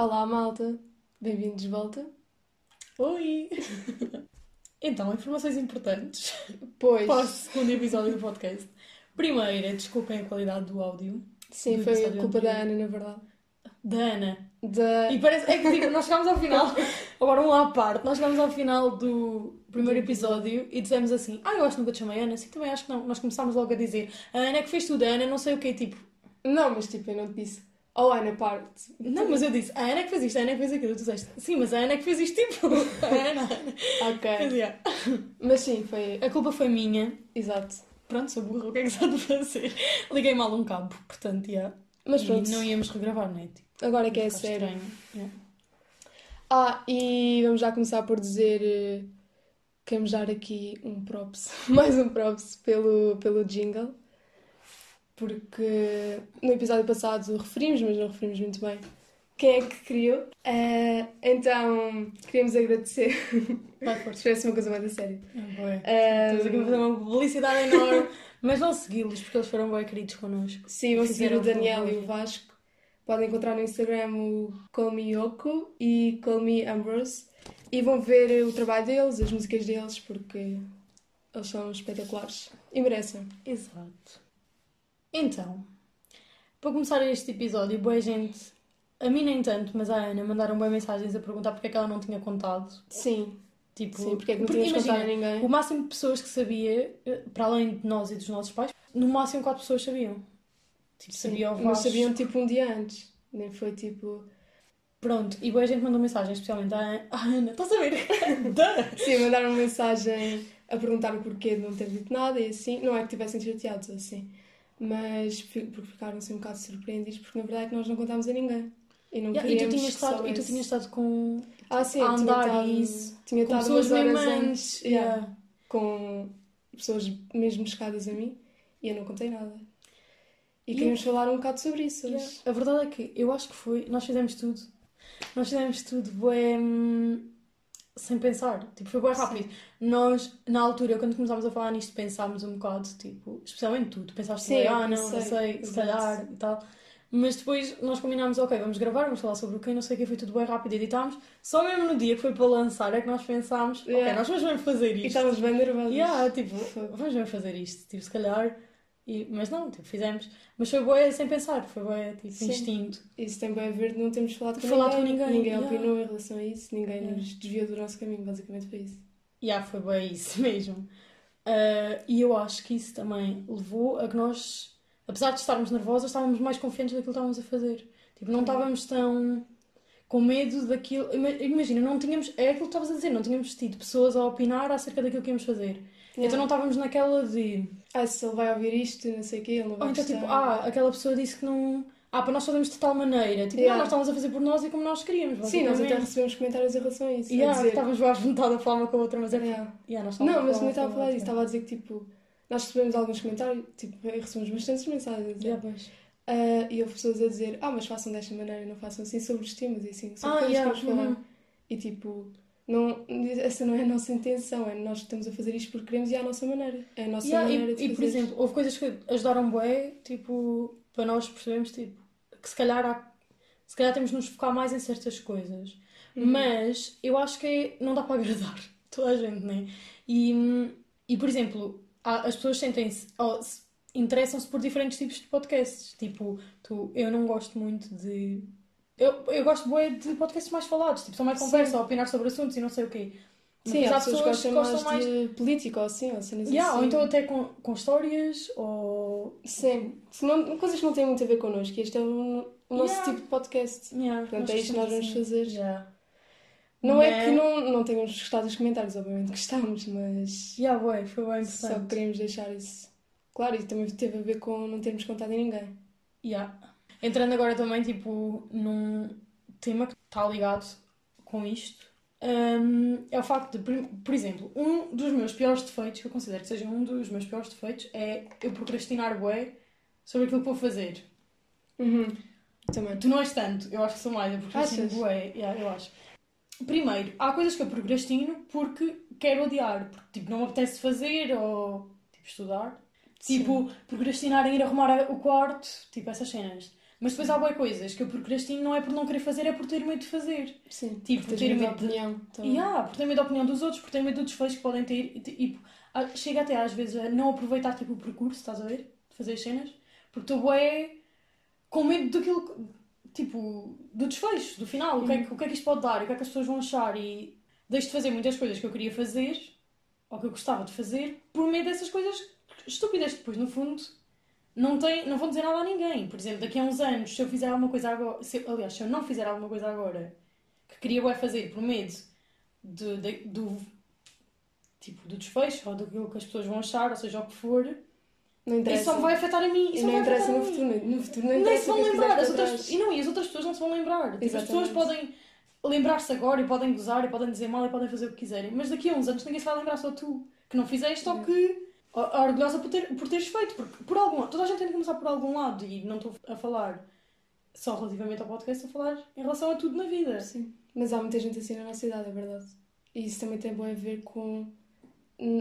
Olá, malta. Bem-vindos de volta. Oi! então, informações importantes Pois, para o segundo episódio do podcast. Primeira, desculpem a qualidade do áudio sim, do foi episódio culpa da anterior. Ana, na verdade. da Ana. Da... E parece, é que tipo, nós chegámos ao final, agora um à parte, nós chegámos ao final do primeiro episódio e dissemos assim: Ah, eu acho que nunca te chamei Ana, sim, também acho que não. Nós começámos logo a dizer: A Ana é que fez tudo, a Ana não sei o quê, tipo. Não, mas tipo, eu não te disse. Oh, Ana, parte. Não, mas eu disse: A Ana é que fez isto, a Ana é que fez aquilo. Tu disseste: Sim, mas a Ana é que fez isto, tipo. A Ana, a. Mas, Ok. yeah. Mas sim, foi. A culpa foi minha. Exato. Pronto, sou burra, o que é que há de fazer? Liguei mal um cabo, portanto, yeah. Mas E pronto, não íamos regravar, não é? Tipo, agora que é sério. estranho. Yeah. Ah, e vamos já começar por dizer. eh, Queremos dar aqui um props, mais um props pelo, pelo jingle. Porque no episódio passado referimos, mas não referimos muito bem quem é que criou. Eh, então, queríamos agradecer. Vai, força. Tivesse uma coisa mais a sério. Bué. Eh, Estamos aqui a fazer uma publicidade enorme, mas não segui-los porque eles foram bem queridos connosco. Sim, vão seguir o Daniel e o Vasco. Podem encontrar no Instagram o Call Me Yoko e Call Me Ambrose. E vão ver o trabalho deles, as músicas deles, porque eles são espetaculares. E merecem. Exato. Então, para começar este episódio, boa gente, a mim nem tanto, mas à Ana, mandaram boas mensagens a perguntar porque é que ela não tinha contado. Sim, Tipo, sim, porque é que não porque contado a imagina, ninguém. O máximo de pessoas que sabia, eh, para além de nós e dos nossos pais, no máximo quatro pessoas sabiam. Tipo, Sim, sabia o mas sabiam tipo um dia antes. Nem foi tipo. Pronto, e boa gente mandou mensagem, especialmente à Ana. Estás a ver? Sim, mandaram mensagem a perguntar o porquê de não ter dito nada e assim. Não é que tivessem chateados assim. Mas porque ficaram assim um bocado surpreendidos, porque na verdade nós não contámos a ninguém. E não Yeah, e, tu tinhas estado, e tu tinhas estado com, Ah, sim, a eu tinha andar estado, isso, tinha com estado pessoas mesmo antes. yeah, yeah. com pessoas mesmo chegadas a mim e eu não contei nada. E queríamos falar um bocado sobre isso. A verdade é que eu acho que foi. Nós fizemos tudo. Nós fizemos tudo hum, sem pensar. Tipo, foi bem Sim. rápido. Nós, na altura, quando começámos a falar nisto, pensámos um bocado, tipo, especialmente tu. Tu pensaste, Sim, ah, não, não pensei, sei, se calhar e tal. Mas depois nós combinámos, ok, vamos gravar, vamos falar sobre o que, não sei o que, foi tudo bem rápido, editámos. Só mesmo no dia que foi para lançar é que nós pensámos, ok, Yeah. nós vamos mesmo fazer E isto. estávamos bem nervosos. Yeah, tipo, vamos mesmo fazer isto, tipo, se calhar. E, mas não, tipo, fizemos. Mas foi boa sem pensar, foi boa, tipo, Sim. instinto. Isso tem bem a ver de não termos falado com Falado ninguém. com ninguém, Ninguém yeah. opinou em relação a isso, ninguém Yeah. nos desviou do nosso caminho, basicamente foi isso. Yeah, foi bem isso mesmo. Ah, e eu acho que isso também levou a que nós, apesar de estarmos nervosas, estávamos mais confiantes daquilo que estávamos a fazer. Tipo, não estávamos tão com medo daquilo. ima- Imagina, não tínhamos. É aquilo que estavas a dizer, não tínhamos tido pessoas a opinar acerca daquilo que íamos fazer. Então não estávamos naquela de. Ah, se ele vai ouvir isto, não sei o quê, ele não vai Ou então, tipo, ah, aquela pessoa disse que não. Ah, para nós fazemos de tal maneira. Tipo, Yeah. não, nós estávamos a fazer por nós e como nós queríamos. Sim, nós até basicamente. recebemos comentários em relação a isso. a Yeah, dizer, estávamos à vontade a falar uma com a outra, mas é. Yeah. Yeah, nós Não, mas nem estava a falar disso, estava a dizer que tipo, nós recebemos alguns comentários, tipo, recebemos bastantes mensagens a dizer, Yeah, pois. ah, e houve pessoas a dizer, ah, mas façam desta maneira, não façam assim sobre os temas e assim, sobre Ah, coisas yeah, que vamos falar. uhum. E tipo, não, essa não é a nossa intenção, é nós estamos a fazer isto porque queremos e é a nossa maneira. É a nossa Yeah, maneira e, de e, por fazer. exemplo, houve coisas que ajudaram bué, tipo, para nós percebermos, tipo, que se calhar há, se calhar temos de nos focar mais em certas coisas. Uhum. Mas eu acho que não dá para agradar toda a gente, né? E, e por exemplo, há- as pessoas sentem-se, interessam-se por diferentes tipos de podcasts. Tipo, tu, eu não gosto muito de. Eu, eu gosto bué de podcasts mais falados, tipo, só mais conversa, ou opinar sobre assuntos e não sei o quê. Sim, há pessoas que gostam, gostam mais de política ou assim, ou cenas Yeah, assim. ou então até com, com histórias, ou. Sim, não, coisas que não têm muito a ver connosco, este é o, o nosso Yeah. tipo de podcast. Yeah, Portanto, é isto que nós vamos gostamos fazer. assim. Yeah. Não é que não, não tenhamos gostado dos comentários, obviamente gostamos, mas Yeah, ué, foi bem só interessante. queremos deixar isso claro e também teve a ver com não termos contado a ninguém. Yeah. Entrando agora também, tipo, num tema que está ligado com isto, hum, é o facto de, por- exemplo, um dos meus piores defeitos, que eu considero que seja um dos meus piores defeitos, é eu procrastinar bué sobre aquilo que vou fazer. Também. Tu não és tanto, eu acho que sou mais, eu procrastino Achas? bué, yeah, eu acho. Primeiro, há coisas que eu procrastino porque quero odiar, porque tipo, não me apetece fazer ou tipo, estudar. Sim. Tipo, procrastinar em ir arrumar o quarto, tipo, essas cenas. Mas depois há boas coisas que eu procrastino não é por não querer fazer, é por ter medo de fazer. Sim. Tipo, Por ter medo de- opinião. também. E há, por ter medo da opinião dos outros, por ter medo do desfecho que podem ter. E, tipo, chega até às vezes a não aproveitar tipo, o percurso, estás a ver? De fazer as cenas. Porque estou bué com medo daquilo, tipo, do desfecho, do final. O, que é, que- o que é que isto pode dar? O que é que as pessoas vão achar? E deixo de fazer muitas coisas que eu queria fazer, ou que eu gostava de fazer, por medo dessas coisas estúpidas. Depois, no fundo, não, tem, não vão dizer nada a ninguém. Por exemplo, daqui a uns anos, se eu fizer alguma coisa agora... Se, aliás, se eu não fizer alguma coisa agora que queria bué fazer por medo de, de- do tipo do desfecho ou daquilo que as pessoas vão achar, ou seja, o que for, Não isso interessa. só me vai afetar a mim. Isso não vai interessa no futuro. No futuro não Nem interessa se vão que lembrar. As outras, e não, e as outras pessoas não se vão lembrar. Tipo, as pessoas podem lembrar-se agora e podem gozar e podem dizer mal e podem fazer o que quiserem. Mas daqui a uns anos ninguém se vai lembrar, só tu. Que não fizeste ou que. Or- Orgulhosa por, ter, por teres feito. Porque por algum, toda a gente tem de começar por algum lado. E não estou a falar só relativamente ao podcast, estou a falar em relação a tudo na vida. Sim. Mas há muita gente assim na nossa idade, é verdade. E isso também tem a ver com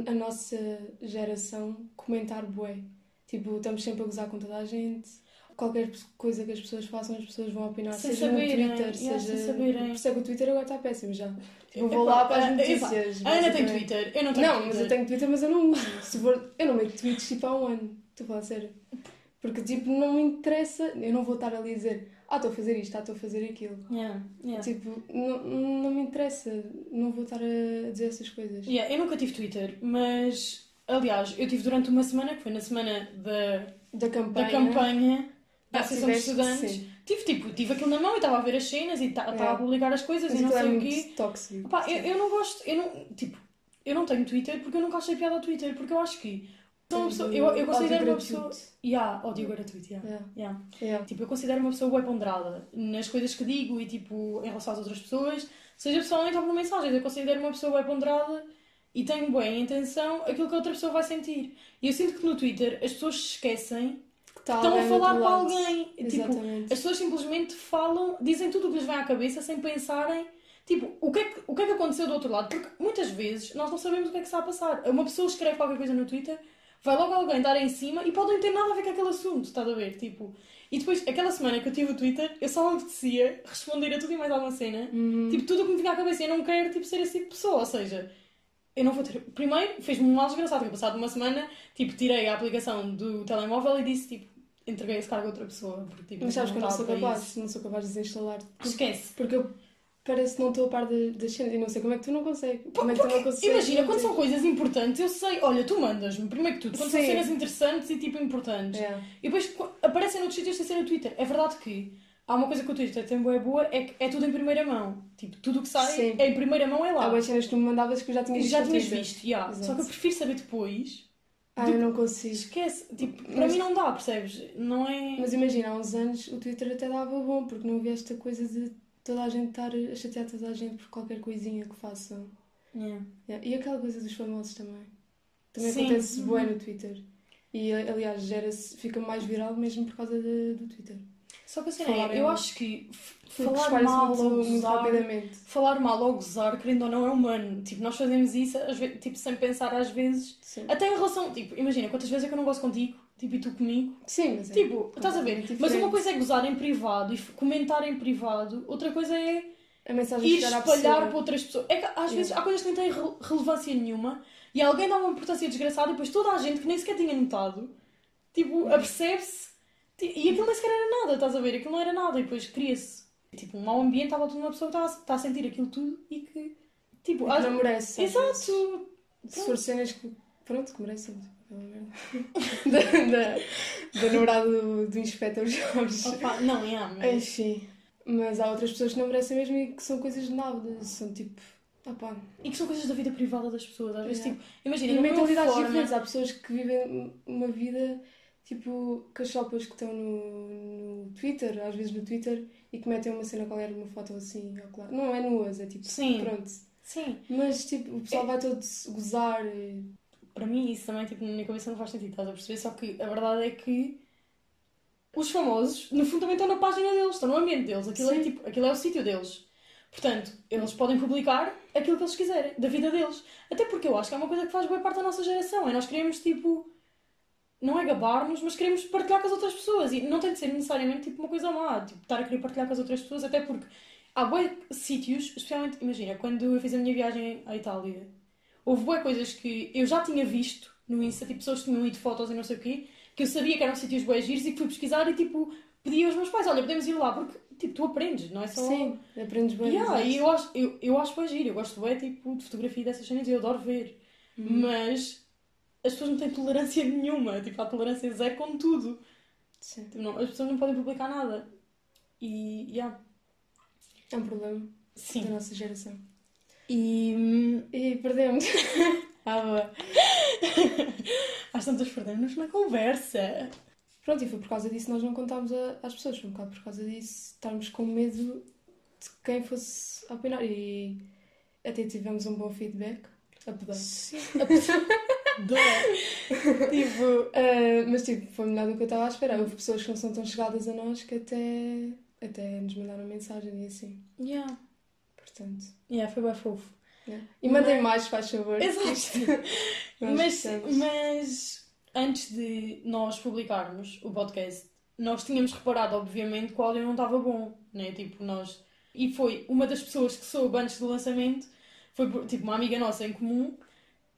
a nossa geração comentar bué. Tipo, estamos sempre a gozar com toda a gente. Qualquer coisa que as pessoas façam, as pessoas vão opinar. Sem seja saberem, no Twitter, yeah, seja... saberem. Por isso é que o Twitter agora está péssimo já. Eu vou Epá, lá para as a- notícias. A Ana tem. Twitter, eu não tenho Não, Twitter. mas eu tenho Twitter, mas eu não uso. Se for... Eu não meto tweets tipo há um ano. Estou a falar sério. Porque tipo, não me interessa. Eu não vou estar ali a dizer, ah, estou a fazer isto, ah, estou a fazer aquilo. Yeah, yeah. Tipo, não, não me interessa. Não vou estar a dizer essas coisas. Yeah, eu nunca tive Twitter, mas aliás, eu tive durante uma semana, que foi na semana da, Da campanha. da campanha da Associação de Estudantes. sim. Tive, tipo, tive aquilo na mão e estava a ver as cenas e estava Yeah. a publicar as coisas Mas e não é sei o muito quê. tóxico. Opá, eu, eu não gosto, eu não, tipo, eu não tenho Twitter porque eu nunca achei piada ao Twitter, porque eu acho que sou uma pessoa, eu, eu considero uma pessoa. Yeah, ódio gratuito, yeah. Yeah. Yeah. Yeah. Tipo, eu considero uma pessoa bem ponderada nas coisas que digo e, tipo, em relação às outras pessoas, seja pessoalmente ou por mensagens. Eu considero uma pessoa bem ponderada e tenho bem a intenção aquilo que a outra pessoa vai sentir. E eu sinto que no Twitter as pessoas se esquecem Que estão a falar lado. alguém. Tipo, Exatamente. as pessoas simplesmente falam, dizem tudo o que lhes vem à cabeça sem pensarem. Tipo, o que, é que, o que é que aconteceu do outro lado? Porque muitas vezes nós não sabemos o que é que está a passar. Uma pessoa escreve qualquer coisa no Twitter, vai logo alguém dar em cima e pode não ter nada a ver com aquele assunto, estás a ver? Tipo, e depois, aquela semana que eu tive o Twitter, eu só me apetecia responder a tudo e mais alguma cena. Uhum. Tipo, tudo o que me vinha à cabeça. Eu não quero tipo, ser esse tipo de pessoa. Ou seja, eu não vou ter. Primeiro, fez-me um mal desgraçado. Que passado uma semana, tipo, tirei a aplicação do telemóvel e disse, tipo, entreguei esse cargo a outra pessoa. Porque, tipo, Mas sabes que eu não sou capaz. isso. Não sou capaz de desinstalar. Esquece. Porque eu parece que não estou a par das cenas. E não sei como é que tu não consegues. Como é que tu não consegues. Imagina, quando são coisas importantes, eu sei, olha, tu mandas-me, primeiro que tudo, quando são Sim. cenas interessantes e tipo importantes. É. E depois aparecem noutros sítios sem ser no Twitter. É verdade que há uma coisa que o Twitter tem boa boa, é que é tudo em primeira mão. Tipo, tudo o que sai Sim. é em primeira mão, é lá. Há boas cenas que tu me mandavas que eu já tinha visto. já tinhas visto, yeah. Exato. só que eu prefiro saber depois. Ah, eu não consigo. Esquece, tipo, para Mas- mim não dá, percebes? Não é. Mas imagina, há uns anos o Twitter até dava bom, porque não havia esta coisa de toda a gente estar a chatear toda a gente por qualquer coisinha que façam. Yeah. Yeah. E aquela coisa dos famosos também. Também Sim. acontece Uhum. bué no Twitter. E aliás, gera-se, fica mais viral mesmo por causa de- do Twitter. Só que assim, Falar eu acho que falar mal muito, ou muito gozar, rapidamente. falar mal ou gozar, querendo ou não, é humano. Tipo, nós fazemos isso às vezes, tipo, sem pensar às vezes. Sim. Até em relação, tipo, imagina, quantas vezes é que eu não gosto contigo, tipo, e tu comigo. Sim, mas é Tipo, estás a ver? completamente Mas uma diferente. coisa é gozar em privado e comentar em privado, outra coisa é A mensagem ir espalhar para outras pessoas. É que às vezes há coisas que não têm re- relevância nenhuma e alguém dá uma importância desgraçada e depois toda a gente que nem sequer tinha notado, tipo, apercebe-se e aquilo nem sequer era nada, estás a ver? Aquilo não era nada e depois cria-se tipo um mau ambiente à volta de uma pessoa que está a, está a sentir aquilo tudo e que, tipo, Que às- não merece. Exato! Se for cenas que. Pronto, que merecem. Da, da, da namorada do, do Inspector Jorge. Opa, não, é, mas... Enfim. Mas há outras pessoas que não merecem mesmo e que são coisas de nada. São tipo. Opá. E que são coisas da vida privada das pessoas. Às vezes, É. tipo, imagina, E mentalidades forma- diferentes. Há pessoas que vivem uma vida tipo cachopas que estão no, no Twitter, às vezes no Twitter, e que metem uma cena qualquer, uma foto assim, ou claro. Não é nuas, é tipo. Sim. Pronto. Sim. Mas tipo, o pessoal vai todo gozar. Para mim isso também, tipo, na minha cabeça não faz sentido, estás a perceber? Só que a verdade é que os famosos, no fundo, também estão na página deles, estão no ambiente deles. Aquilo, é, tipo, aquilo é o sítio deles. Portanto, eles podem publicar aquilo que eles quiserem, da vida deles. Até porque eu acho que é uma coisa que faz boa parte da nossa geração. É nós queremos, tipo, não é gabar-nos, mas queremos partilhar com as outras pessoas. E não tem de ser necessariamente tipo, uma coisa má, tipo, estar a querer partilhar com as outras pessoas, até porque há bué sítios, especialmente, imagina, quando eu fiz a minha viagem à Itália, houve bué coisas que eu já tinha visto no Insta, tipo, pessoas tinham ido fotos e não sei o quê, que eu sabia que eram sítios bué giros e que fui pesquisar e, tipo, pedi aos meus pais, olha, podemos ir lá, porque, tipo, tu aprendes, não é só... Sim, aprendes bem. Yeah, e eu acho, eu, eu acho giro, eu gosto bem, tipo, de fotografia dessas cenas e eu adoro ver. Uhum. Mas as pessoas não têm tolerância nenhuma, tipo, há tolerância zero com tudo. Sim. Tipo, não, as pessoas não podem publicar nada. E, yeah, É um problema sim. da nossa geração. E, hum, E perdemos. ah, boa. Às tantas perdemos na conversa. Pronto, e foi por causa disso que nós não contámos a- às pessoas. Foi um bocado por causa disso, estarmos com medo de quem fosse opinar. E até tivemos um bom feedback. Apesar. Sim. tipo, Ah, mas tipo, foi melhor do que eu estava à esperar. Houve pessoas que não são tão chegadas a nós que até, até nos mandaram mensagem e assim. yeah. Portanto. Yeah, foi bem fofo. yeah. E mandem mais, faz favor. Exato. Mas, mas antes de nós publicarmos o podcast, nós tínhamos reparado, obviamente, que o áudio não estava bom, né? Tipo, nós. E foi uma das pessoas que soube antes do lançamento, foi tipo uma amiga nossa em comum,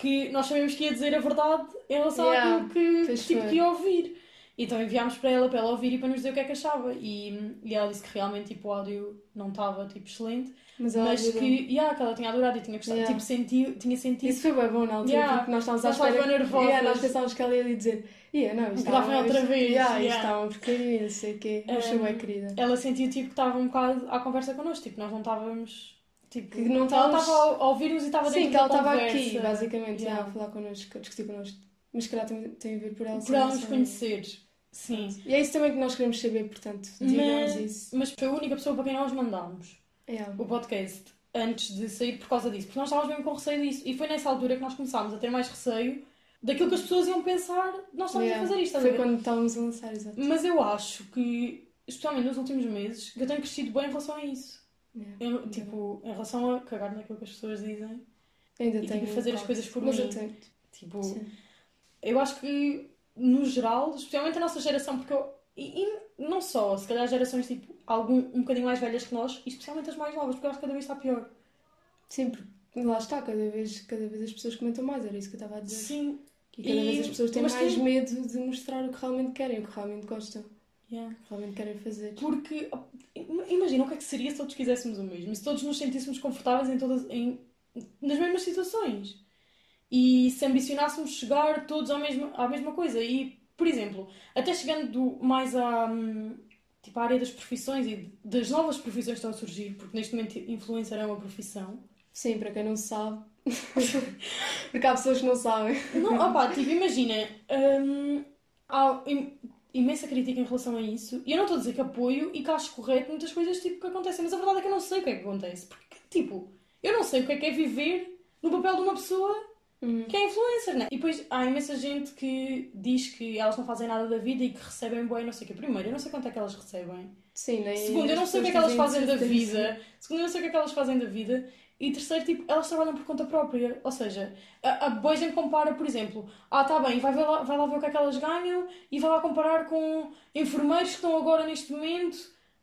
que nós sabemos que ia dizer a verdade em relação Yeah, àquilo que, tipo, que ia ouvir. Então enviámos para ela, para ela ouvir e para nos dizer o que é que achava. E, e ela disse que realmente tipo, o áudio não estava tipo, excelente, Mas, mas que, yeah, que ela tinha adorado e tinha gostado, Yeah. tipo, sentiu, tinha sentido. Isso foi bem bom na altura, Yeah. porque nós estávamos à espera. bem nervosas. Yeah, nós pensávamos que ela ia lhe dizer: yeah, não, isto está- outra isto- vez, Yeah, isto yeah. uma porcaria, não sei o quê. Mas foi Um, bem querida. ela sentiu tipo que estava um bocado à conversa connosco, tipo, nós não estávamos. Tipo, Que não ela estávamos- estava a ouvir-nos e estava dentro Sim, que ela estava aqui, basicamente, Yeah. a falar connosco, a discutir connosco. Mas se calhar tem, tem a ver por ela Por ela nos amiga. conhecer. Sim. E é isso também que nós queremos saber, portanto, digamos Mas, isso. mas foi a única pessoa para quem nós mandámos Yeah. o podcast antes de sair por causa disso, porque nós estávamos mesmo com receio disso. E foi nessa altura que nós começámos a ter mais receio daquilo que as pessoas iam pensar nós estávamos Yeah. a fazer isto. a Foi ver? quando estávamos a lançar, exato. Mas eu acho que, especialmente nos últimos meses, que eu tenho crescido bem em relação a isso. Yeah. Eu, tipo, em relação a cagar naquilo que as pessoas dizem. Ainda e, tipo, fazer as coisas por Mas mim. eu. Tipo, Sim. eu acho que, no geral, especialmente a nossa geração, porque eu, e, e não só, se calhar gerações tipo, algum, um bocadinho mais velhas que nós, e especialmente as mais novas, porque eu acho que cada vez está pior. Sim, porque lá está, cada vez, cada vez as pessoas comentam mais, era isso que eu estava a dizer. Sim. E cada E- vez as pessoas têm mas mais tem- medo de mostrar o que realmente querem, o que realmente gostam, Yeah. realmente querem fazer. Porque, imagina o que é que seria se todos quiséssemos o mesmo, se todos nos sentíssemos confortáveis em todas, em, nas mesmas situações. E se ambicionássemos chegar todos ao mesmo, à mesma coisa. E, por exemplo, até chegando do- mais à, tipo, à área das profissões e das novas profissões que estão a surgir, porque neste momento influencer é uma profissão. Sim, para quem não sabe. porque há pessoas que não sabem. Não, opá, tipo, imagina, hum, há imensa crítica em relação a isso. E eu não estou a dizer que apoio e que acho correto muitas coisas tipo, que acontecem, mas a verdade é que eu não sei o que é que acontece. Porque, tipo, eu não sei o que é que é viver no papel de uma pessoa Hum. que é influencer, né? E depois há imensa gente que diz que elas não fazem nada da vida e que recebem bem, não sei o quê. Primeiro, eu não sei quanto é que elas recebem. Sim, nem Segundo, eu não sei o que é que elas fazem da vida. Segundo, eu não sei o que é que elas fazem da vida. E terceiro, tipo, elas trabalham por conta própria. Ou seja, a, a compara, por exemplo, ah, tá bem, vai, lá, vai lá ver o que é que elas ganham e vai lá comparar com enfermeiros que estão agora neste momento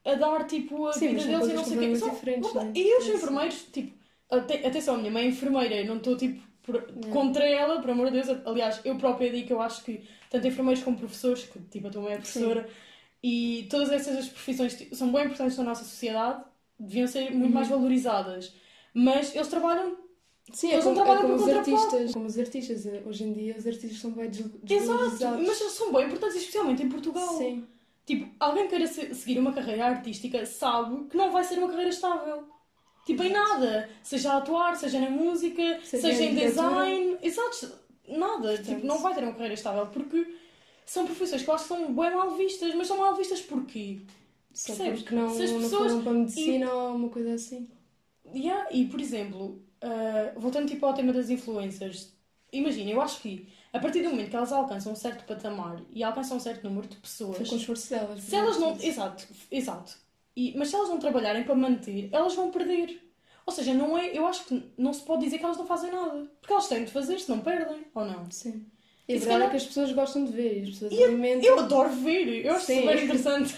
a dar, tipo, a Sim, vida deles e não sei o quê. São- diferentes, opa, né? E os É assim. enfermeiros, tipo, até- atenção, a minha mãe é enfermeira, eu não estou, tipo, por- contra ela, por amor de Deus. Aliás, eu própria digo que eu acho que tanto enfermeiros como professores, que tipo, a tua mãe é professora, e todas essas profissões tipo, são bem importantes na nossa sociedade, deviam ser muito Uhum. mais valorizadas. Mas eles trabalham. Sim, é Eles não como, é trabalham como por os artistas. Como os artistas. Hoje em dia os artistas são bem des- Exato, desvalorizados. mas eles são bem importantes, especialmente em Portugal. Sim. Tipo, alguém queira se- seguir uma carreira artística sabe que não vai ser uma carreira estável. Tipo, em nada. Seja a atuar, seja na música, Seja seja, em design. Exato. Nada. Tipo, não vai ter uma carreira estável porque são profissões que eu acho que são bem mal vistas. Mas são mal vistas porquê? Só Percebes? porque não, Se as não pessoas- foram para a medicina ou uma coisa assim. Yeah, e, por exemplo, ah, voltando tipo ao tema das influencers, imagina, eu acho que a partir do momento que elas alcançam um certo patamar e alcançam um certo número de pessoas, Foi com o esforço delas. se elas não. Sim. Exato, exato. E, mas se elas não trabalharem para manter, elas vão perder. Ou seja, não é, eu acho que não se pode dizer que elas não fazem nada. Porque elas têm de fazer, se não perdem, ou não. Sim. E a se verdade é calhar- que as pessoas gostam de ver e as pessoas E alimentam. Eu adoro ver, eu acho Sim. super interessante.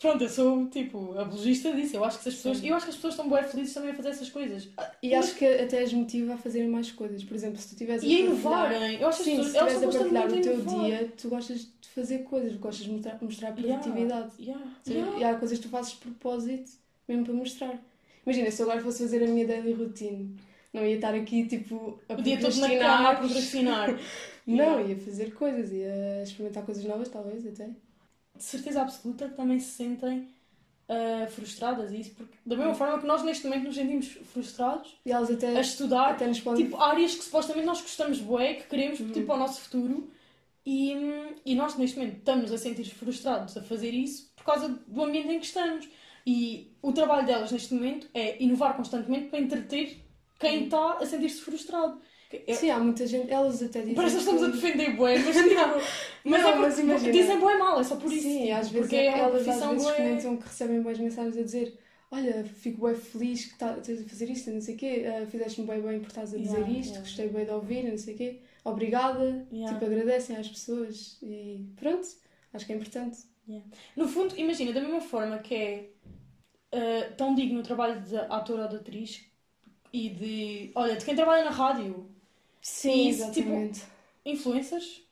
Pronto, eu sou tipo apologista disso. Eu acho que as pessoas, Sim. eu acho que as pessoas estão bem felizes também a fazer essas coisas. E acho que até as motiva a fazerem mais coisas. Por exemplo, se tu estiveres a E inovarem. Eu acho que Sim, as se pessoas estão a partilhar o teu inovar. dia, tu gostas de fazer coisas, gostas de mostrar, mostrar Yeah, produtividade. yeah, Sim, yeah. E há coisas que tu fazes de propósito, mesmo para mostrar. Imagina, se eu agora fosse fazer a minha daily routine, não ia estar aqui tipo a O dia todo na procrastinar. cama a procrastinar. Não, Yeah. ia fazer coisas, ia experimentar coisas novas, talvez até. De certeza absoluta que também se sentem ah, frustradas e isso, porque da mesma forma que nós neste momento nos sentimos frustrados E elas até, a estudar até nos podem. tipo, áreas que supostamente nós gostamos bué, que queremos Uhum. tipo, ao nosso futuro e, e nós neste momento estamos a sentir frustrados a fazer isso por causa do ambiente em que estamos. E o trabalho delas neste momento é inovar constantemente para entreter quem Uhum. está a sentir-se frustrado. É- Sim, há muita gente, elas até dizem. Parece que estamos a defender bué, mas, tipo, mas Não, é mas imagina. dizem bué mal, é só por isso. Sim, às vezes porque é uma elas às vezes bué... comentam que recebem boas mensagens a dizer Olha, fico bem feliz que tá- estás a fazer isto, não sei o quê, ah, fizeste-me bem bem por estás a dizer Yeah, isto, yeah. gostei bem de ouvir, não sei o quê, obrigada, Yeah. tipo, agradecem às pessoas e pronto, acho que é importante. No fundo, imagina, da mesma forma que é ah, tão digno o trabalho de ator ou de atriz e de. Olha, de quem trabalha na rádio, Sim, Isso, tipo, exatamente. influencers.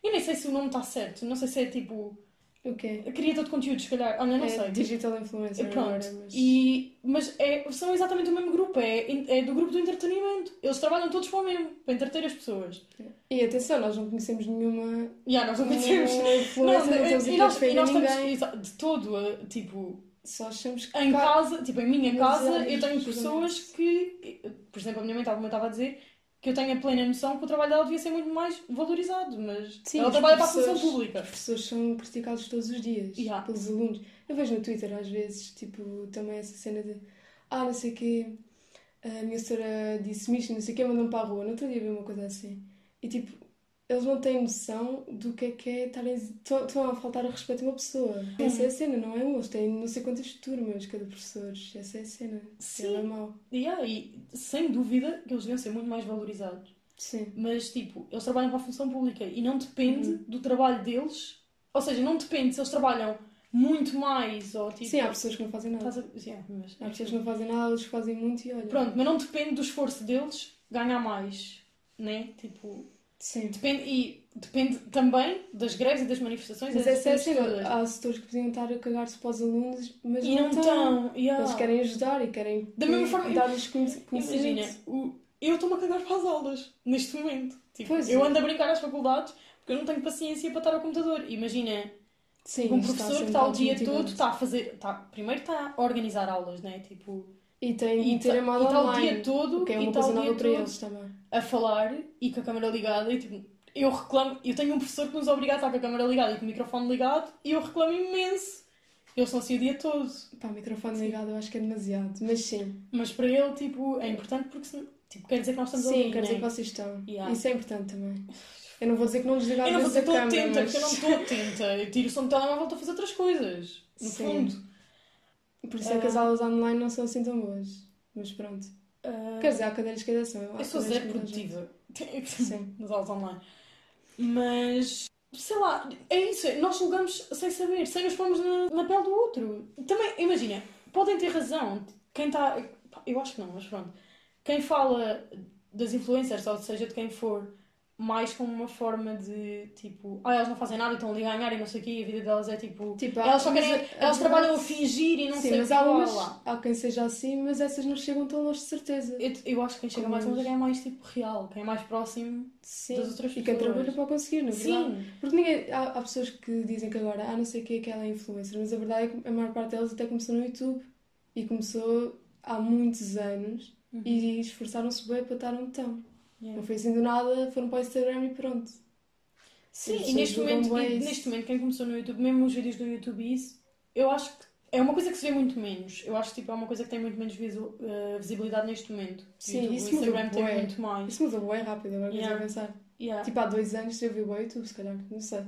Eu nem sei se o nome está certo, não sei se é tipo. O quê? Criador de conteúdo, se calhar. Olha, não é sei. digital influencer Pronto. agora, mas... E, mas é, são exatamente o mesmo grupo, é, é do grupo do entretenimento. Eles trabalham todos para o mesmo, para entreter as pessoas. E atenção, nós não conhecemos nenhuma, E ah, nós não conhecemos. influencer, não, estamos e aqui a nós, e nós estamos de todo, a, tipo, Só achamos que em casa, tipo, em minha casa, é, eu tenho pessoas que, por exemplo, a minha mãe estava a dizer que eu tenho a plena noção que o trabalho dela devia ser muito mais valorizado, mas Sim, ela os trabalha para a função professores- pública. Os professores são criticados todos os dias Yeah. pelos alunos. Eu vejo no Twitter às vezes, tipo, também essa cena de ah, não sei o quê, a minha senhora disse-me isto, não sei o quê, mandou-me para a rua. No outro dia vi uma coisa assim. E tipo, eles não têm noção do que é que é estarem. Estão a faltar a respeito a uma pessoa. Essa é a cena, não é? Eles têm não sei quantas turmas, cada professor. Essa é a cena. Sim. É mau. Yeah, e sem dúvida que eles deviam ser muito mais valorizados. Sim. Mas, tipo, eles trabalham para a função pública e não depende Uhum. do trabalho deles. Ou seja, não depende se eles trabalham muito mais ou tipo. Sim, há pessoas que não fazem nada. A- yeah, mas- Há pessoas que não fazem nada, que fazem muito e olha. Pronto, mas não depende do esforço deles ganhar mais, né? Tipo, Sim. depende, e depende também das greves e das manifestações. Mas essa é a cena. todas. Há setores que podiam estar a cagar-se para os alunos, mas E não estão. yeah. Eles querem ajudar e querem Da mesma forma- dar-lhes conhec- Imagina, conhecimento. o- eu estou-me a cagar para as aulas, neste momento. Tipo, Pois eu é. ando a brincar às faculdades porque eu não tenho paciência para estar ao computador. Imagina, Sim, um professor que está o dia todo, está a fazer. Está, primeiro está a organizar aulas, né? Tipo, E tem e ter tá- a moda e está o online, dia todo, que é uma tá coisa nova para eles também. a falar e com a câmera ligada. E, tipo, eu reclamo. Eu tenho um professor que nos obriga a estar com a câmera ligada e com o microfone ligado e eu reclamo imenso. Eles estão assim o dia todo. Pá, o microfone Sim. ligado eu acho que é demasiado, mas sim. Mas para ele, tipo, é importante porque senão- tipo, quer dizer que nós estamos sim, ali. quer dizer né? que vocês estão. Yeah. Isso é importante também. Eu não vou dizer que não desligar Eu não vou dizer que a estou câmera, atenta, mas... porque eu não estou atenta. Eu tiro o som do telemóvel e estou a fazer outras coisas. No Sim. fundo. Por isso é que as Ah. aulas online não são assim tão boas. Mas pronto. Quer dizer, há cadeiras que ainda são. eu sou zero produtiva. Sim. Nas aulas online. Mas, sei lá, é isso. Nós julgamos sem saber, sem nos pormos na, na pele do outro. Também, imagina, podem ter razão. Quem está. Eu acho que não, mas pronto. Quem fala das influencers, ou seja, de quem for, mais como uma forma de tipo, ah, elas não fazem nada e estão ali a ganhar e não sei o quê, e a vida delas é tipo. Tipo, elas só querem. elas verdade- trabalham a fingir e não Sim, sei mas há lá, há quem seja assim, mas essas não chegam tão longe de certeza. Eu, eu acho que quem chega Como mais longe é quem é mais tipo real, quem é mais próximo Sim. das outras E quem pessoas. trabalha para conseguir, na verdade. Sim, Porque ninguém, há, há pessoas que dizem que agora, ah, não sei o que é que ela é influencer, mas a verdade é que a maior parte delas até começou no YouTube e começou há muitos anos Uhum. e esforçaram-se bem para estar onde estão. Yeah. Não foi assim do nada, foram para o Instagram e pronto. Sim, e pessoas neste momento, e neste momento, quem começou no YouTube, mesmo os vídeos do YouTube e isso, eu acho que é uma coisa que se vê muito menos. Eu acho que tipo, é uma coisa que tem muito menos visu- eh, visibilidade neste momento. Sim, YouTube, isso o Instagram mudou tem muito mais. Isso mudou bem rápido, agora Yeah. a pensar. Yeah. Tipo, há dois anos eu vi o YouTube, se calhar, não sei.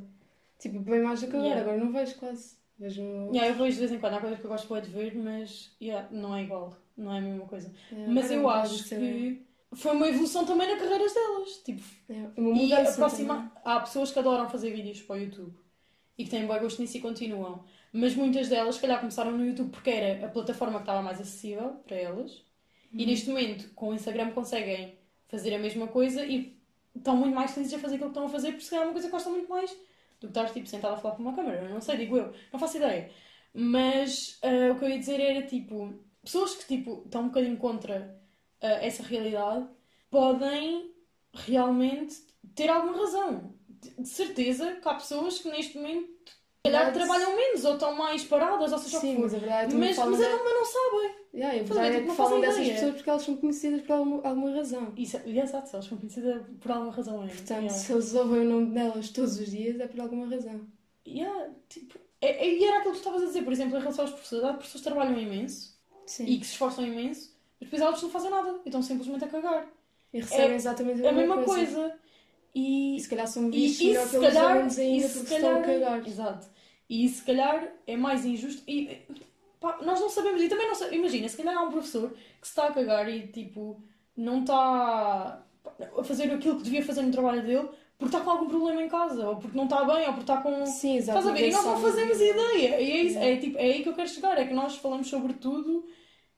Tipo, bem mais do que agora, Yeah. agora não vejo quase. Vejo. Yeah, eu vejo de vez em quando, há coisas que eu gosto de ver, mas yeah, não é igual, não é a mesma coisa. Yeah, Mas agora eu acho que foi uma evolução também na carreiras delas. Tipo, É, uma e aproxima... há pessoas que adoram fazer vídeos para o YouTube e que têm bom gosto nisso e continuam. Mas muitas delas, se calhar, começaram no YouTube porque era a plataforma que estava mais acessível para elas. E neste momento, com o Instagram, conseguem fazer a mesma coisa e estão muito mais felizes a fazer aquilo que estão a fazer porque se calhar é uma coisa que gostam muito mais do que estar tipo, sentado a falar para uma câmera. Não sei, digo eu. Não faço ideia. Mas ah, o que eu ia dizer era tipo, pessoas que tipo, estão um bocadinho contra essa realidade podem realmente ter alguma razão. De de certeza que há pessoas que neste momento calhar Verdade. trabalham menos ou estão mais paradas, ou seja Sim, mas a verdade é também Mas, mas, de- é, mas não sabem. Yeah, a ver? verdade é Tipo, que não falam dessas ideia. pessoas porque elas são conhecidas por alguma, alguma razão. Isso, é- exato, elas são conhecidas por alguma razão. É. Portanto, Yeah. se eles ouvem o nome delas todos os dias é por alguma razão. Yeah, tipo, é, é- e era aquilo que tu estavas a dizer, por exemplo, em relação aos professores. Há professores que trabalham imenso Sim. e que se esforçam imenso, mas depois elas não fazem nada e estão simplesmente a cagar. E recebem é exatamente É a mesma coisa. E, E se calhar são e, vistos e melhor se pelos calhar, alunos e ainda porque estão a calhar- cagar. Exato. E se calhar é mais injusto. E pá, nós não sabemos. E também não sabemos. Imagina, se calhar há um professor que se está a cagar e tipo não está a fazer aquilo que devia fazer no trabalho dele porque está com algum problema em casa, ou porque não está bem, ou porque está com. Sim, exato. Estás a ver? E ninguém nós não fazemos ideia. E é, isso, é, tipo, é aí que eu quero chegar. É que nós falamos sobre tudo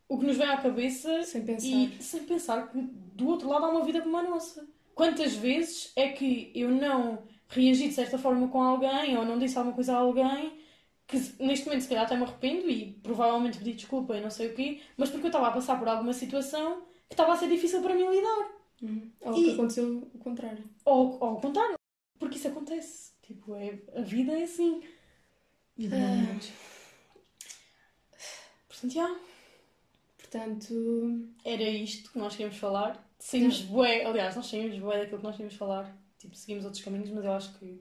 o que nos vem à cabeça Sem pensar. e sem pensar que do outro lado há uma vida como a nossa. Quantas vezes é que eu não reagi de certa forma com alguém ou não disse alguma coisa a alguém que neste momento se calhar até me arrependo e provavelmente pedi desculpa e não sei o quê, mas porque eu estava a passar por alguma situação que estava a ser difícil para mim lidar. Uhum. Ou E- que aconteceu o contrário. Ou, ou ao contrário, porque isso acontece. Tipo, é, a vida é assim. É Ah. Portanto, já. Portanto, Era isto que nós queríamos falar. Saímos bué, aliás, nós saímos bué daquilo que nós queríamos falar. Tipo, seguimos outros caminhos, mas eu acho que...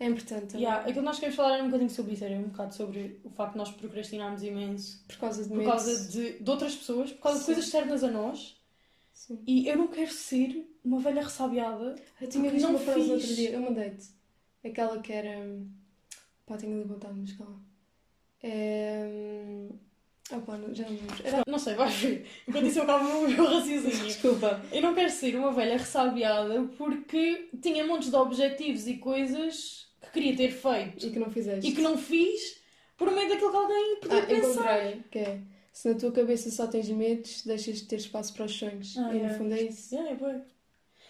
é importante. Yeah, aquilo que nós queríamos falar era um bocadinho sobre isso. Era um bocado sobre o facto de nós procrastinarmos imenso. Por causa de Por medo. causa de, de outras pessoas. Por causa de Sim. coisas externas a nós. Sim. E eu não quero ser uma velha ressabiada. Eu tinha visto não uma frase no outro dia. Eu mandei-te. Aquela que era... hum, Pá, tenho ali vontade, mas calma. É... hum, Ah não- já não. Era... Não sei, vais ver. Enquanto isso eu acabo o meu raciocínio. Desculpa. Eu não quero ser uma velha ressabiada porque tinha montes de objetivos e coisas que queria ter feito E que não fizeste. e que não fiz por medo daquilo que alguém podia Ah, pensar. encontrei. Que é... Se na tua cabeça só tens medos, deixas de ter espaço para os sonhos. Ah, e é. no fundo é isso. Yeah, é.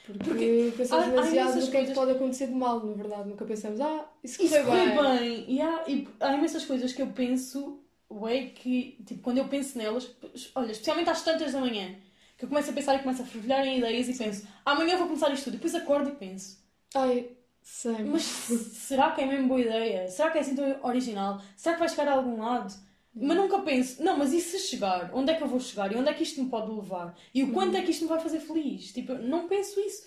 Porque, Porque pensamos há- demasiado no que é que coisas- pode acontecer de mal, na verdade. Nunca pensamos, ah, isso correu bem. bem. E há, e há imensas coisas que eu penso, ué, que tipo, quando eu penso nelas, olha, especialmente às tantas da manhã, que eu começo a pensar e começo a fervilhar em ideias e penso, amanhã eu vou começar isto tudo. E depois acordo e penso, Ai, sei. mas será que é mesmo boa ideia? Será que é assim tão original? Será que vai chegar a algum lado? Mas nunca penso, não, mas e se chegar? Onde é que eu vou chegar? E onde é que isto me pode levar? E o quanto é que isto me vai fazer feliz? Tipo, não penso isso.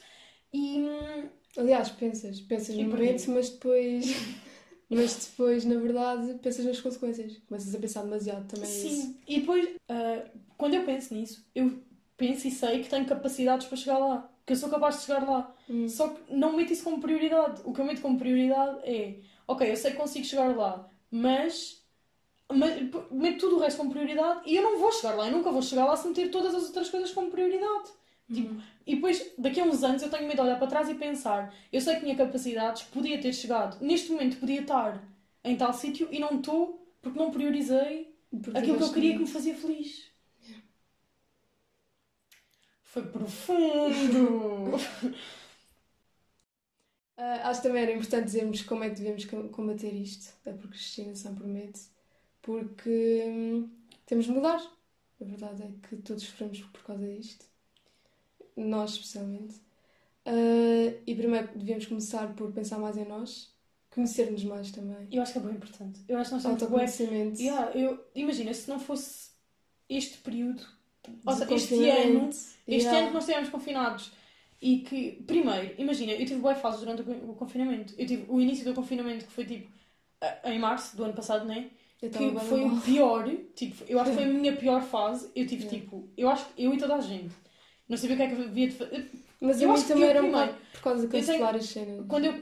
E hum, Aliás, pensas, pensas no momento, mas depois. Mas depois, na verdade, pensas nas consequências. Começas a pensar demasiado também. é. Sim, e depois, ah, quando eu penso nisso, eu penso e sei que tenho capacidades para chegar lá. Que eu sou capaz de chegar lá. Hum. Só que não meto isso como prioridade. O que eu meto como prioridade é, ok, eu sei que consigo chegar lá, mas, mas meto tudo o resto como prioridade e eu não vou chegar lá. Eu nunca vou chegar lá se meter todas as outras coisas como prioridade. Tipo, e depois, daqui a uns anos, eu tenho medo de olhar para trás e pensar: eu sei que tinha capacidades, podia ter chegado, neste momento podia estar em tal sítio e não estou porque não priorizei Porque aquilo que eu queria que me fazia feliz. Foi profundo! Ah, acho que também era importante dizermos como é que devemos com- combater isto, a procrastinação por medo, porque hum, temos de mudar. A verdade é que todos sofremos por causa disto, nós especialmente. Ah, e primeiro devemos começar por pensar mais em nós, conhecer-nos mais também. eu acho que é bem importante. Eu acho que nós bué- Autoconhecimento. Yeah, eu, imagina, se não fosse este período, ou seja, este ano, este Yeah. ano que nós estivemos confinados e que, primeiro, imagina, eu tive boas fases durante o con- o confinamento. Eu tive o início do confinamento que foi tipo em março do ano passado, né? Eu Que bem foi o pior, tipo, eu acho que foi a minha pior fase. Eu tive Yeah. tipo, eu acho que eu e toda a gente. Não sabia o que é que havia de fazer. Mas eu a mim que também eu era um bocado por causa de eu tenho- cancelar as cenas. Quando eu.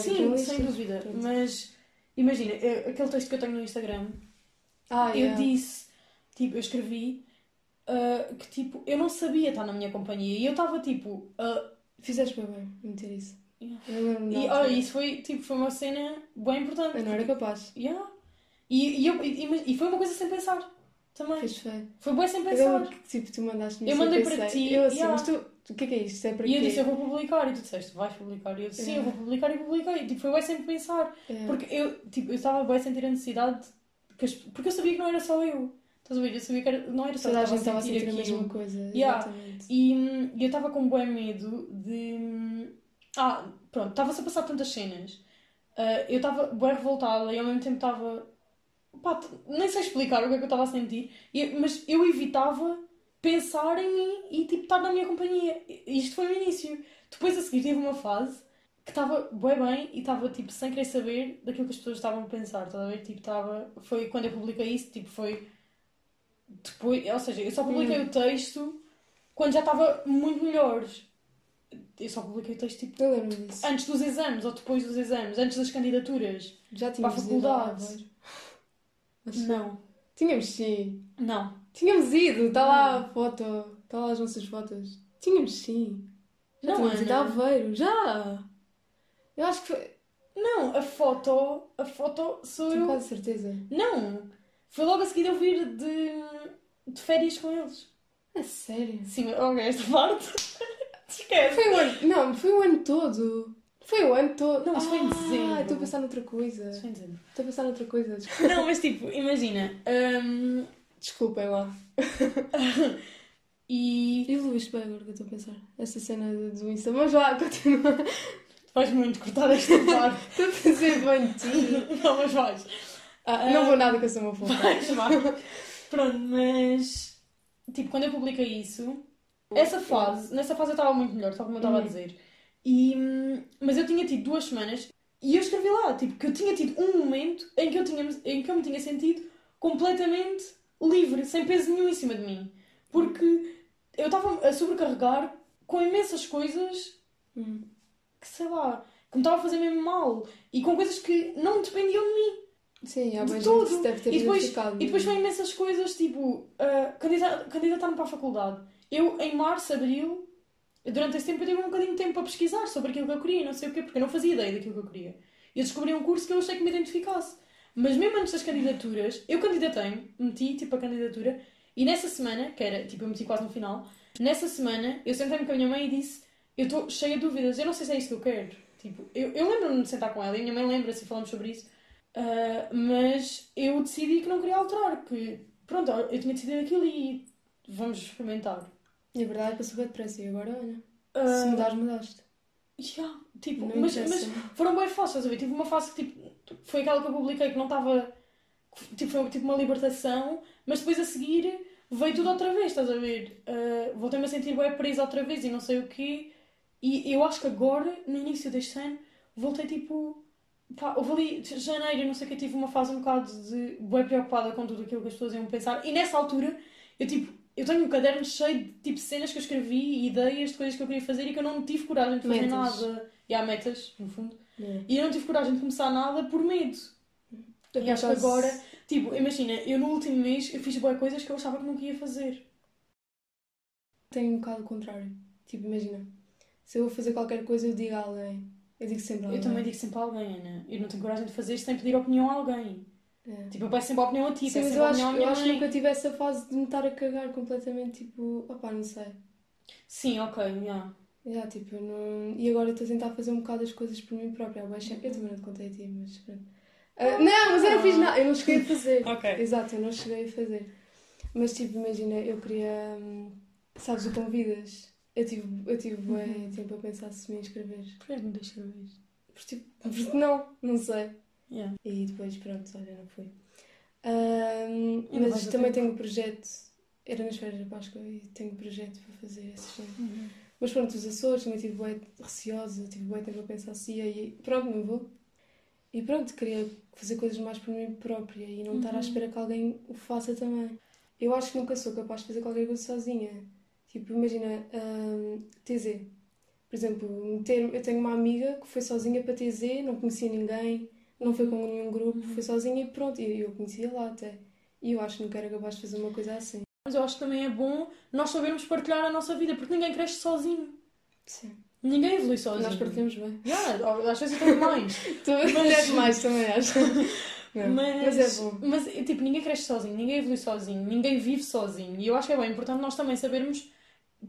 Sim, sem dúvida. Pronto. Mas imagina, eu- aquele texto que eu tenho no Instagram Ah, eu yeah. disse, tipo, eu escrevi ah, que tipo, eu não sabia estar na minha companhia e eu estava tipo. ah, Fizeste bem, bem, meter isso. Yeah. Eu e olha, isso foi, tipo, foi uma cena bem importante. Eu não era capaz. Yeah. E, e, eu, e, e foi uma coisa sem pensar também. Fez feio. Foi bem sem Eu pensar. que tipo, tu mandaste-me Eu mandei para ti, Eu assim, yeah. mas tu, o que é que é isto? É para E eu quê? disse, eu vou publicar. E tu disseste, vais publicar. E eu disse, sim, eu vou publicar e publiquei. E, tipo, foi bem sem pensar. É. Porque eu, tipo, eu estava bem a sentir a necessidade. que Porque eu sabia que não era só eu. Estás a ver? Eu sabia que era- não era só Toda eu a que gente estava a sentir a aquilo. mesma coisa. Yeah. Exatamente. E hum, eu estava com bem medo de. hum, Ah, pronto, estava-se a passar tantas cenas. Ah, eu estava bem revoltada e ao mesmo tempo estava. Pá, nem sei explicar o que é que eu estava a sentir, mas eu evitava pensar em mim e tipo estar na minha companhia. Isto foi o início. Depois a seguir tive uma fase que estava bem bem e estava tipo sem querer saber daquilo que as pessoas estavam a pensar, estás a ver? Tipo, estava. Foi quando eu publiquei isso, tipo, foi. Depois, ou seja, eu só publiquei o texto quando já estava muito melhor. Eu só publiquei o texto tipo antes dos exames ou depois dos exames, antes das candidaturas. Já Para a tínhamos ido a faculdade. Acho- Não. Tínhamos sim. Não. Tínhamos ido. Está lá a foto. Está lá as nossas fotos. Tínhamos sim. Já Não, tínhamos ido a. Aveiro. Já! Eu acho que foi. Não, a foto. A foto sou Tenho eu. quase certeza. Não! Foi logo a seguir eu vir de, de férias com eles. A sério? Sim, ok, esta parte. Esquece. Foi o ano. Não, foi o ano todo. Foi o ano todo. Não, isso foi em Ah, dezembro. Estou a pensar noutra coisa. Isso foi em dezembro. Estou a pensar noutra coisa. Desculpa- Não, mas tipo, imagina. hum, Desculpem lá. e. Evoluíste bem agora que eu estou a pensar. Essa cena do Insta. Mas vá, continua. Vais muito cortar esta parte. Estou a fazer bem de ti. não, mas vais. Ah, não vou nada que eu sou uma fofa. Vais. Pronto, mas. Tipo, quando eu publiquei isso, essa fase, nessa fase eu estava muito melhor, tal como eu estava a Uhum. dizer. E, mas eu tinha tido duas semanas e eu escrevi lá, tipo, que eu tinha tido um momento em que eu, tinha, em que eu me tinha sentido completamente livre, sem peso nenhum em cima de mim. Porque eu estava a sobrecarregar com imensas coisas Hum. que, sei lá, que me estavam a fazer mesmo mal. E com coisas que não dependiam de mim. Sim, há De gente tudo. deve ter E depois-. E depois vêm imensas coisas, tipo, uh, candidata- candidatar-me para a faculdade. Eu, em março, abril, durante esse tempo, eu tive um bocadinho de tempo para pesquisar sobre aquilo que eu queria, não sei o quê, porque eu não fazia ideia daquilo que eu queria. Eu descobri um curso que eu achei que me identificasse. Mas mesmo antes das candidaturas, eu candidatei-me, meti, tipo, a candidatura, e nessa semana, que era, tipo, eu meti quase no final, nessa semana, eu sentei-me com a minha mãe e disse, eu estou cheia de dúvidas, eu não sei se é isto que eu quero. Tipo, eu, eu lembro-me de sentar com ela, e a minha mãe lembra-se e falamos sobre isso, Uh, mas eu decidi que não queria alterar, que pronto, eu tinha decidido aquilo e vamos experimentar. E a verdade é que passou bem depressa e agora, olha. Uh, Se mudares, mudaste. yeah, tipo, Não mas, interessa. mas foram bem fáceis, estás a ver? Tive uma fase que tipo, foi aquela que eu publiquei que não estava. Tipo, foi tipo uma libertação, mas depois a seguir veio tudo outra vez, estás a ver? Uh, Voltei-me a sentir bem presa outra vez e não sei o quê. E eu acho que agora, no início deste ano, voltei tipo. Pá, houve ali, de janeiro, não sei o que, tive uma fase um bocado de. bem preocupada com tudo aquilo que as pessoas iam pensar. E nessa altura, eu tipo. Eu tenho um caderno cheio de tipo cenas que eu escrevi e ideias de coisas que eu queria fazer e que eu não tive coragem de fazer Metas. nada. E há metas, no fundo. É. E eu não tive coragem de começar nada por medo. Eu, E acho que agora, tipo, imagina, eu no último mês eu fiz boas coisas que eu achava que nunca ia fazer. Tenho um bocado o contrário. Tipo, imagina. Se eu vou fazer qualquer coisa, eu digo a alguém. Eu digo sempre a alguém. Eu também digo sempre a alguém, Ana. Eu não tenho coragem de fazer sem pedir opinião a alguém. É. Tipo, eu peço sempre a opinião a ti, Sim, mas eu acho, eu acho que nunca tive essa fase de me estar a cagar completamente, tipo, opá, não sei. Sim, ok, yeah. Já, tipo, eu não... E agora estou a tentar fazer um bocado as coisas por mim própria. Eu, baixei... eu também não te contei a ti, mas pronto. Ah, não, mas eu não fiz nada, eu não cheguei a fazer. Ok. Exato, eu não cheguei a fazer. Mas tipo, imagina, eu queria. hum, Sabes o convidas? Eu tive, eu tive bué Uhum. tempo a pensar se me inscrever. Porquê é que me deixa ver? Porque, tipo, porque não, não sei. Yeah. E depois, pronto, olha, não fui. Ainda mas também tenho um projeto. Era nas férias da Páscoa e tenho um projeto para fazer esse. Uhum. Mas pronto, os Açores também estive bem receosa, tive bem tempo a pensar assim, e pronto, não vou. E pronto, queria fazer coisas mais por mim própria e não estar à Uhum. espera que alguém o faça também. Eu acho que nunca sou capaz de fazer qualquer coisa sozinha. Tipo, imagina, hum, TZ. Por exemplo, eu tenho uma amiga que foi sozinha para TZ, não conhecia ninguém, não foi com nenhum grupo, Uhum. foi sozinha e pronto, e eu conhecia lá até. E eu acho que nunca era capaz de fazer uma coisa assim. Mas eu acho que também é bom nós sabermos partilhar a nossa vida, porque ninguém cresce sozinho. Sim. Ninguém evolui sozinho. Nós partilhamos bem. Yeah, às vezes até demais. Mas- mais também, acho. Não, Mas, mas é bom. mas, tipo, ninguém cresce sozinho, ninguém evolui sozinho, ninguém vive sozinho. E eu acho que é bem importante nós também sabermos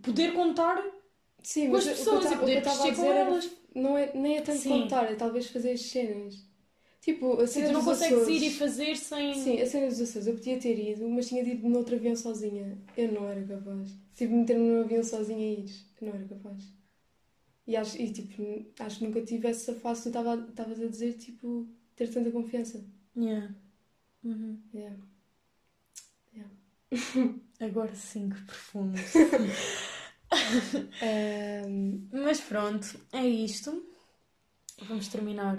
poder contar Sim, com as pessoas e poder crescer com elas. Não é, nem é tanto Sim. contar, é talvez fazer as cenas. Tipo, a cena tu não dos consegues Açores. ir e fazer sem. Sim, a cena dos Açores. Eu podia ter ido, mas tinha ido noutro avião sozinha. Eu não era capaz. Tipo, meter-me num avião sozinha e ir. Eu não era capaz. E, acho, e tipo, acho que nunca tive essa fase que tu estava- estavas a dizer, tipo, ter tanta confiança. Yeah. Uhum. Yeah. Agora sim que profundo. Ahm, Mas pronto, é isto. Vamos terminar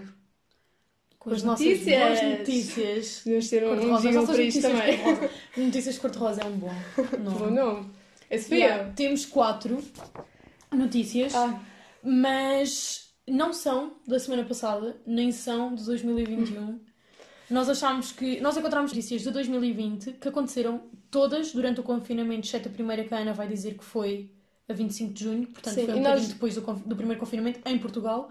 com as as nossas notícias. boas notícias. Devemos ter um, um jingle para isto notícias também. Notícias cor-de-rosa é um bom nome. Bom nome. Esse foi Yeah, eu. Temos quatro notícias, Ah, mas não são da semana passada, nem são de 2021. Nós achámos que. Nós encontramos notícias de 2020 que aconteceram todas durante o confinamento, exceto a primeira que a Ana vai dizer que foi a 25 de junho, portanto Sim, foi um nós- depois do, do primeiro confinamento em Portugal.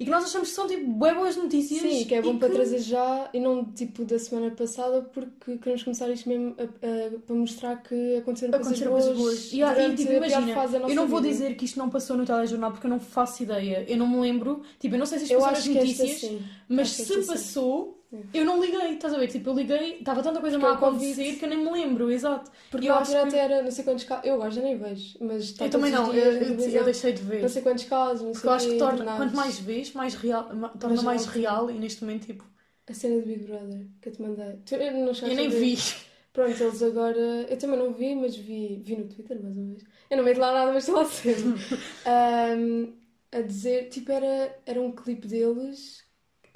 E que nós achamos que são tipo bué boas notícias. sim, que é bom para que- trazer já e não tipo da semana passada, porque queremos começar isto mesmo a- a- para mostrar que aconteceram, Aconteceram coisas coisas boas. boas. E, há- e, tipo, imagina, eu não vou vida. dizer que isto não passou no telejornal porque eu não faço ideia. Eu não me lembro. Tipo, eu não sei se isto Eu passou nas notícias. sim. Mas Acho se passou. Eu não liguei, estás a ver? Tipo, eu liguei, estava tanta coisa mal a acontecer que eu nem me lembro, exato. Porque eu na acho que- até era não sei quantos casos. Eu agora já nem vejo, mas está eu também não, eu, dias eu, eu televisão, deixei de ver. Não sei quantos casos, não sei Porque eu acho que torna, internados. quanto mais vês, mais real, torna Mais mais real. e neste momento, tipo, A cena do Big Brother que eu te mandei. Tu, eu não eu nem vi. Pronto, eles agora. Eu também não vi, mas vi, vi no Twitter mais uma vez. Eu não meto lá nada, mas estou lá sempre. Ahm, a dizer, tipo, era, era um clipe deles,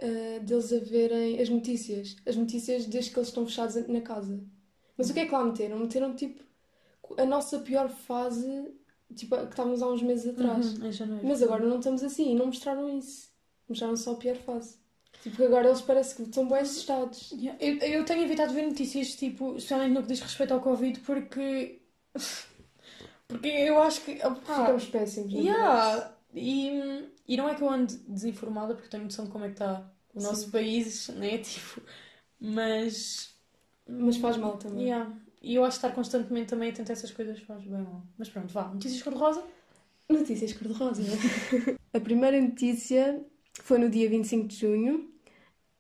ah, deles a verem as notícias. As notícias desde que eles estão fechados na casa. Mas o que é que lá meteram? Meteram, tipo, a nossa pior fase, tipo, que estávamos há uns meses atrás. Uhum. Mas agora não estamos assim e não mostraram isso. Mostraram só a pior fase. Tipo, agora eles parecem que estão bem assustados. Yeah, Eu, eu tenho evitado ver notícias, tipo, especialmente no que diz respeito ao Covid, porque. Porque eu acho que. opá, Ficamos péssimos. Yeah. E, e não é que eu ande desinformada, porque tenho noção de como é que está o Sim. nosso país, né? Tipo, mas. Mas faz mal também. Yeah. E eu acho que estar constantemente também atento a essas coisas faz bem mal. Mas pronto, vá. Notícias cor-de-rosa? Notícias cor-de-rosa. a primeira notícia foi no dia 25 de junho.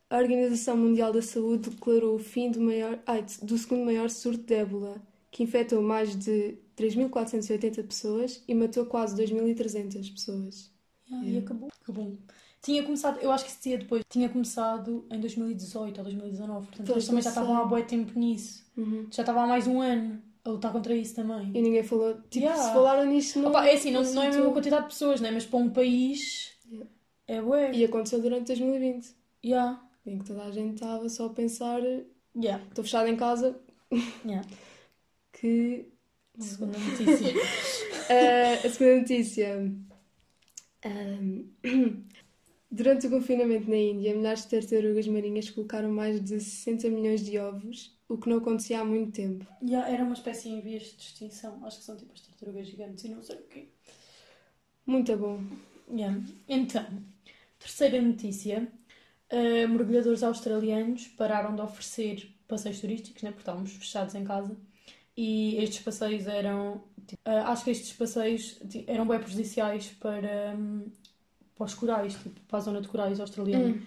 A Organização Mundial da Saúde declarou o fim do, maior, ai, do segundo maior surto de ébola, que infectou mais de 3.480 pessoas e matou quase 2.300 pessoas. Yeah, Yeah. E acabou. Acabou. Tinha começado, eu acho que dia depois, tinha começado em 2018 ou 2019, portanto Pois, eles também já estavam há bué tempo nisso. Já estavam há mais um ano a lutar contra isso também. E ninguém falou. Tipo, Yeah. se falaram nisto, não. Opa, é assim, não, não é a mesma quantidade de pessoas, né? Mas para um país Yeah. é bué. E aconteceu durante 2020, Yeah. em que toda a gente estava só a pensar: Yeah. estou fechada em casa, Yeah. que Segunda notícia. Ah, a segunda notícia. Durante o confinamento na Índia, milhares de tartarugas marinhas colocaram mais de 60 milhões de ovos, o que não acontecia há muito tempo. Yeah, era uma espécie em vias de extinção. Acho que são tipo as tartarugas gigantes e não sei o quê. Muito bom. Yeah. Então, terceira notícia. Uh, mergulhadores australianos pararam de oferecer passeios turísticos, né, porque estávamos fechados em casa. E estes passeios eram. Uh, acho que estes passeios eram bem prejudiciais para, hum, para os corais, tipo, para a zona de corais australiana. Hum.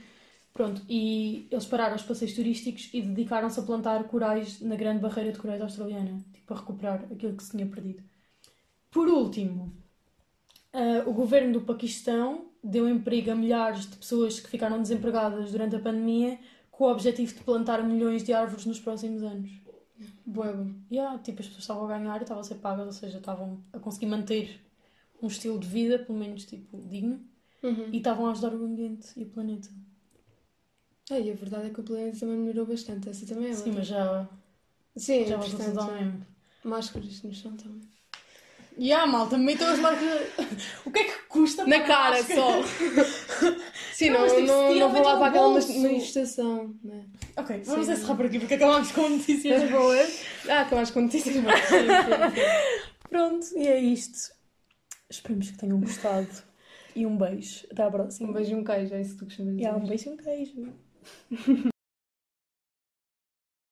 Pronto, e eles pararam os passeios turísticos e dedicaram-se a plantar corais na grande barreira de corais australiana, tipo, a recuperar aquilo que se tinha perdido. Por último, ah, o governo do Paquistão deu emprego a milhares de pessoas que ficaram desempregadas durante a pandemia com o objetivo de plantar milhões de árvores nos próximos anos. Boa, bom. Yeah, tipo, as pessoas estavam a ganhar e estavam a ser pagas, ou seja, estavam a conseguir manter um estilo de vida, pelo menos, tipo, digno, Uhum. e estavam a ajudar o ambiente e o planeta. Ah, e a verdade é que o planeta também melhorou bastante. Essa também é Sim, outra. mas já, Sim, já é ao mesmo. Máscaras no chão também. E ah, malta, metam as marcas. o que é que custa Na cara máscara? só. Sim, Não, não, não, tipo, não, tiram, vou lá para aquela manifestação. Né? Ok, vamos encerrar por aqui porque acabámos com notícias boas. Ah, acabaste com notícias boas. Sim, sim, sim. Pronto, e é isto. Esperemos que tenham gostado. E um beijo. Até à próxima. Um beijo e um queijo, é isso que tu costumas dizer. há um beijo e um queijo.